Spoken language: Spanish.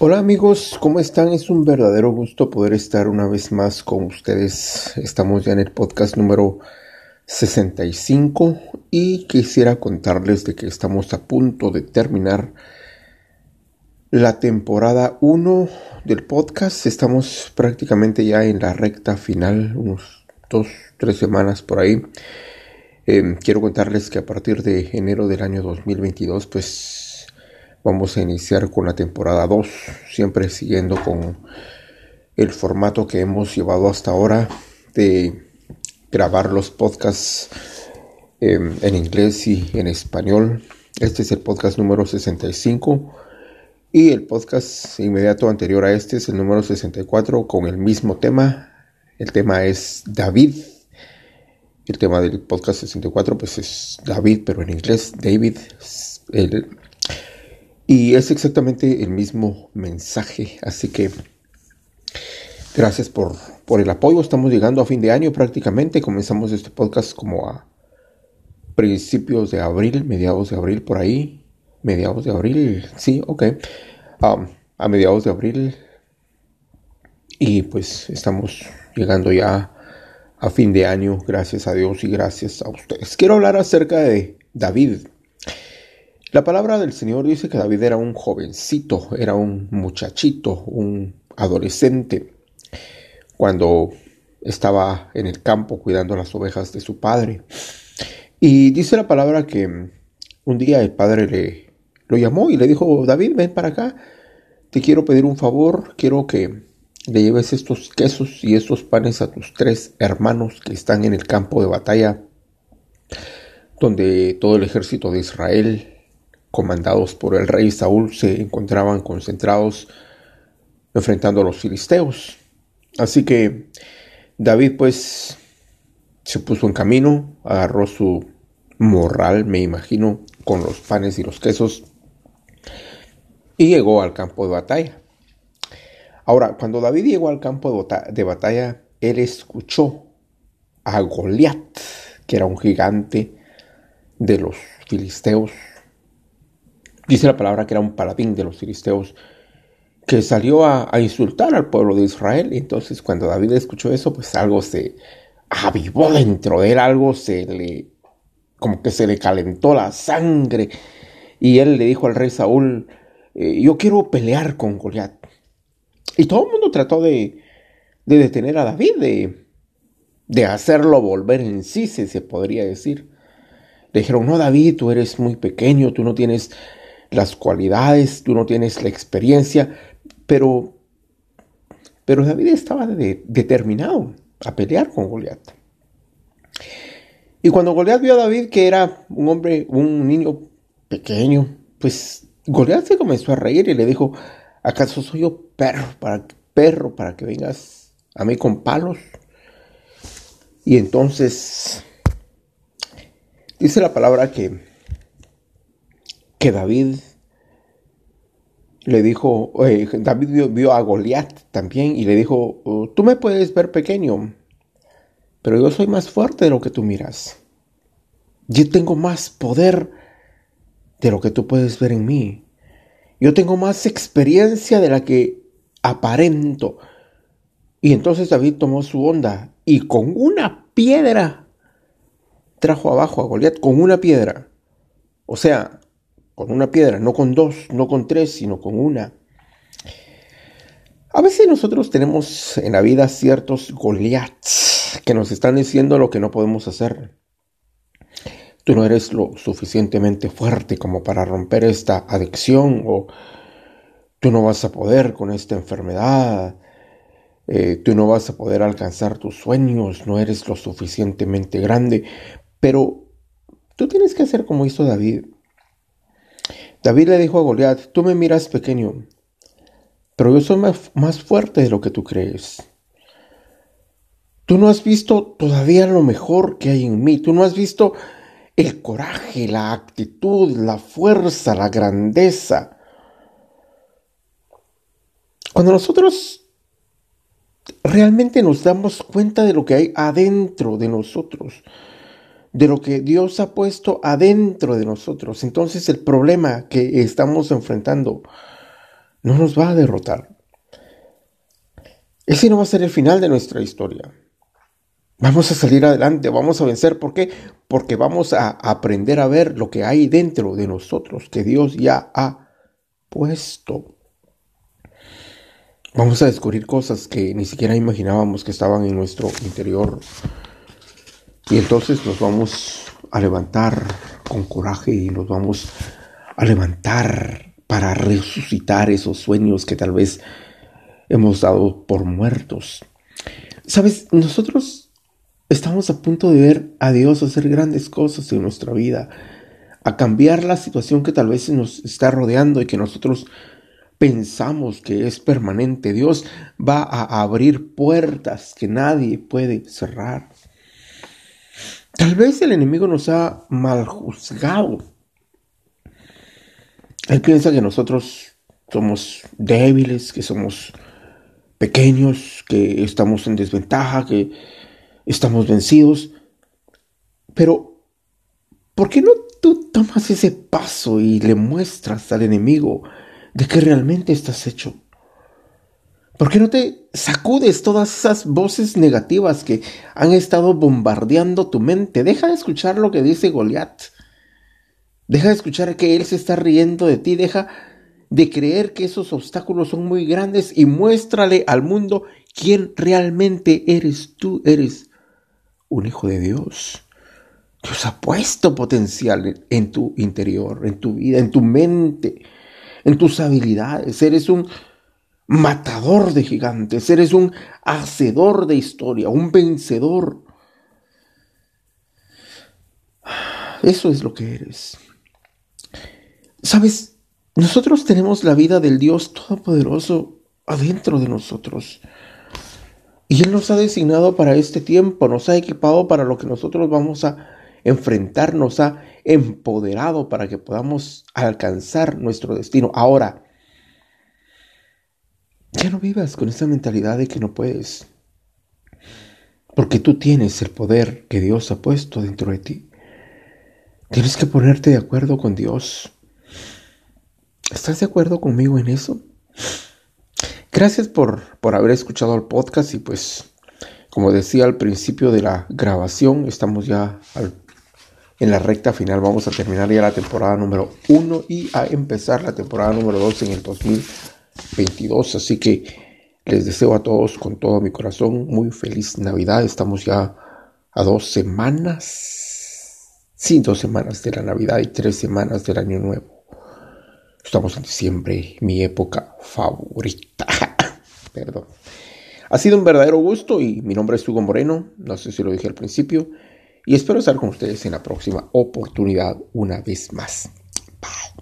Hola amigos, ¿cómo están? Es un verdadero gusto poder estar una vez más con ustedes. Estamos ya en el podcast número 65 y quisiera contarles de que estamos a punto de terminar la temporada 1 del podcast. Estamos prácticamente ya en la recta final, unos dos, tres semanas por ahí. Eh, quiero contarles que a partir de enero del año 2022 pues Vamos a iniciar con la temporada 2, siempre siguiendo con el formato que hemos llevado hasta ahora de grabar los podcasts em, en inglés y en español. Este es el podcast número 65 y el podcast inmediato anterior a este es el número 64 con el mismo tema. El tema es David. El tema del podcast 64 pues es David, pero en inglés David. Y es exactamente el mismo mensaje. Así que gracias por, por el apoyo. Estamos llegando a fin de año prácticamente. Comenzamos este podcast como a principios de abril, mediados de abril por ahí. Mediados de abril, sí, ok. Um, a mediados de abril. Y pues estamos llegando ya a fin de año, gracias a Dios y gracias a ustedes. Quiero hablar acerca de David. La palabra del Señor dice que David era un jovencito, era un muchachito, un adolescente, cuando estaba en el campo cuidando las ovejas de su padre. Y dice la palabra que un día el padre le lo llamó y le dijo, David, ven para acá, te quiero pedir un favor, quiero que le lleves estos quesos y estos panes a tus tres hermanos que están en el campo de batalla, donde todo el ejército de Israel comandados por el rey Saúl, se encontraban concentrados enfrentando a los filisteos. Así que David pues se puso en camino, agarró su morral, me imagino, con los panes y los quesos, y llegó al campo de batalla. Ahora, cuando David llegó al campo de batalla, él escuchó a Goliat, que era un gigante de los filisteos, Dice la palabra que era un paladín de los filisteos que salió a, insultar al pueblo de Israel. Y entonces cuando David escuchó eso, pues algo se avivó dentro de él, algo se le, como que se le calentó la sangre. Y él le dijo al rey Saúl, eh, yo quiero pelear con Goliat. Y todo el mundo trató de, de detener a David, de, de hacerlo volver en sí, se podría decir. Le dijeron, no, David, tú eres muy pequeño, tú no tienes las cualidades, tú no tienes la experiencia, pero, pero David estaba determinado a pelear con Goliat. Y cuando Goliat vio a David que era un hombre, un niño pequeño, pues Goliat se comenzó a reír y le dijo, ¿acaso soy yo perro para, perro para que vengas a mí con palos? Y entonces dice la palabra que que David le dijo, David vio, a Goliat también y le dijo, oh, tú me puedes ver pequeño, pero yo soy más fuerte de lo que tú miras. Yo tengo más poder de lo que tú puedes ver en mí. Yo tengo más experiencia de la que aparento. Y entonces David tomó su onda y con una piedra trajo abajo a Goliat, con una piedra. O sea, con una piedra, no con dos, no con tres, sino con una. A veces nosotros tenemos en la vida ciertos Goliaths que nos están diciendo lo que no podemos hacer. Tú no eres lo suficientemente fuerte como para romper esta adicción o tú no vas a poder con esta enfermedad. Eh, tú no vas a poder alcanzar tus sueños, no eres lo suficientemente grande. Pero tú tienes que hacer como hizo David. David le dijo a Goliat, tú me miras pequeño, pero yo soy más, fuerte de lo que tú crees. Tú no has visto todavía lo mejor que hay en mí, tú no has visto el coraje, la actitud, la fuerza, la grandeza. Cuando nosotros realmente nos damos cuenta de lo que hay adentro de nosotros, de lo que Dios ha puesto adentro de nosotros. Entonces el problema que estamos enfrentando no nos va a derrotar. Ese no va a ser el final de nuestra historia. Vamos a salir adelante, vamos a vencer. ¿Por qué? Porque vamos a aprender a ver lo que hay dentro de nosotros, que Dios ya ha puesto. Vamos a descubrir cosas que ni siquiera imaginábamos que estaban en nuestro interior. Y entonces nos vamos a levantar con coraje y nos vamos a levantar para resucitar esos sueños que tal vez hemos dado por muertos. Sabes, nosotros Estamos a punto de ver a Dios hacer grandes cosas en nuestra vida, a cambiar la situación que tal vez nos está rodeando y que nosotros pensamos que es permanente. Dios va a abrir puertas que nadie puede cerrar. Tal vez el enemigo nos ha mal juzgado. Él piensa que nosotros somos débiles, que somos pequeños, que estamos en desventaja, que estamos vencidos. Pero, ¿por qué no tú tomas ese paso y le muestras al enemigo de que realmente estás hecho? ¿Por qué no te sacudes todas esas voces negativas que han estado bombardeando tu mente? Deja de escuchar lo que dice Goliat. Deja de escuchar que él se está riendo de ti. Deja de creer que esos obstáculos son muy grandes y muéstrale al mundo quién realmente eres tú. Eres un hijo de Dios. Dios ha puesto potencial en tu interior, en tu vida, en tu mente, en tus habilidades. Eres un matador de gigantes, eres un hacedor de historia, un vencedor. Eso es lo que eres. Sabes, nosotros tenemos la vida del Dios Todopoderoso adentro de nosotros. Y Él nos ha designado para este tiempo, nos ha equipado para lo que nosotros vamos a enfrentar, nos ha empoderado para que podamos alcanzar nuestro destino. Ahora, ya no vivas con esa mentalidad de que no puedes, porque tú tienes el poder que Dios ha puesto dentro de ti. Tienes que ponerte de acuerdo con Dios. ¿Estás de acuerdo conmigo en eso? Gracias por, por haber escuchado el podcast y pues como decía al principio de la grabación, estamos ya en la recta final, vamos a terminar ya la temporada número 1 y a empezar la temporada número 2 en el 2022. Así que les deseo a todos con todo mi corazón muy feliz Navidad. Estamos ya a dos semanas, sí, dos semanas de la Navidad y tres semanas del Año Nuevo. Estamos en diciembre, mi época favorita. Perdón. Ha sido un verdadero gusto y mi nombre es Hugo Moreno, no sé si lo dije al principio, y espero estar con ustedes en la próxima oportunidad una vez más. Bye.